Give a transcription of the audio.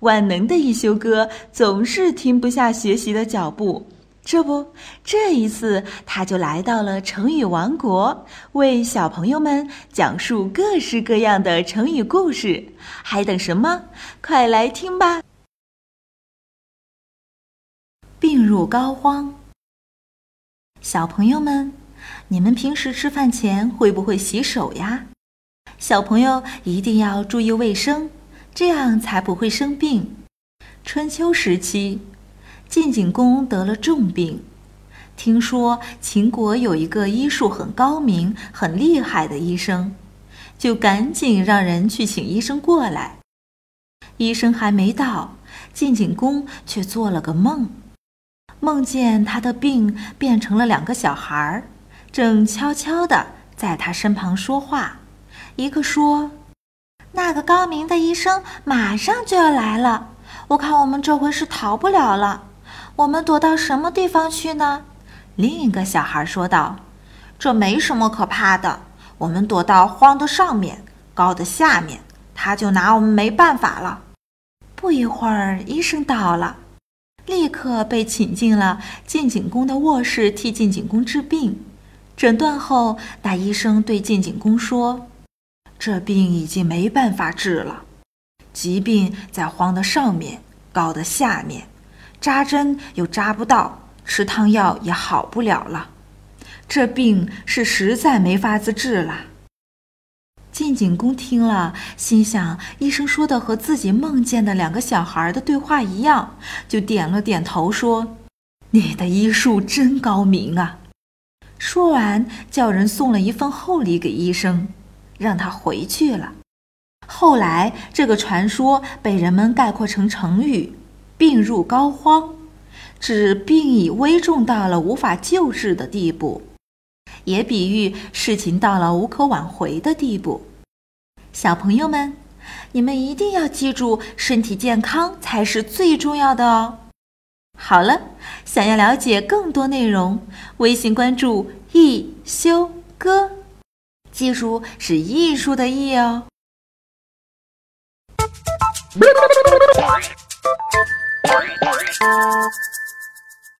万能的一休哥总是停不下学习的脚步。这不，这一次他就来到了成语王国，为小朋友们讲述各式各样的成语故事。还等什么？快来听吧！病入膏肓。小朋友们，你们平时吃饭前会不会洗手呀？小朋友一定要注意卫生，这样才不会生病。春秋时期。晋景公得了重病，听说秦国有一个医术很高明、很厉害的医生，就赶紧让人去请医生过来。医生还没到，晋景公却做了个梦，梦见他的病变成了两个小孩儿，正悄悄地在他身旁说话。一个说：“那个高明的医生马上就要来了，我看我们这回是逃不了了。”我们躲到什么地方去呢？另一个小孩说道：“这没什么可怕的，我们躲到荒的上面，高的下面，他就拿我们没办法了。”不一会儿，医生到了，立刻被请进了晋景公的卧室，替晋景公治病。诊断后，大医生对晋景公说：“这病已经没办法治了，疾病在荒的上面，高的下面。”扎针又扎不到，吃汤药也好不了了，这病是实在没法子治了。晋景公听了，心想医生说的和自己梦见的两个小孩的对话一样，就点了点头，说：“你的医术真高明啊！”说完，叫人送了一份厚礼给医生，让他回去了。后来，这个传说被人们概括成成语。病入膏肓，指病已危重到了无法救治的地步，也比喻事情到了无可挽回的地步。小朋友们，你们一定要记住，身体健康才是最重要的哦。好了，想要了解更多内容，微信关注“易修”，技术是艺术的“艺”哦。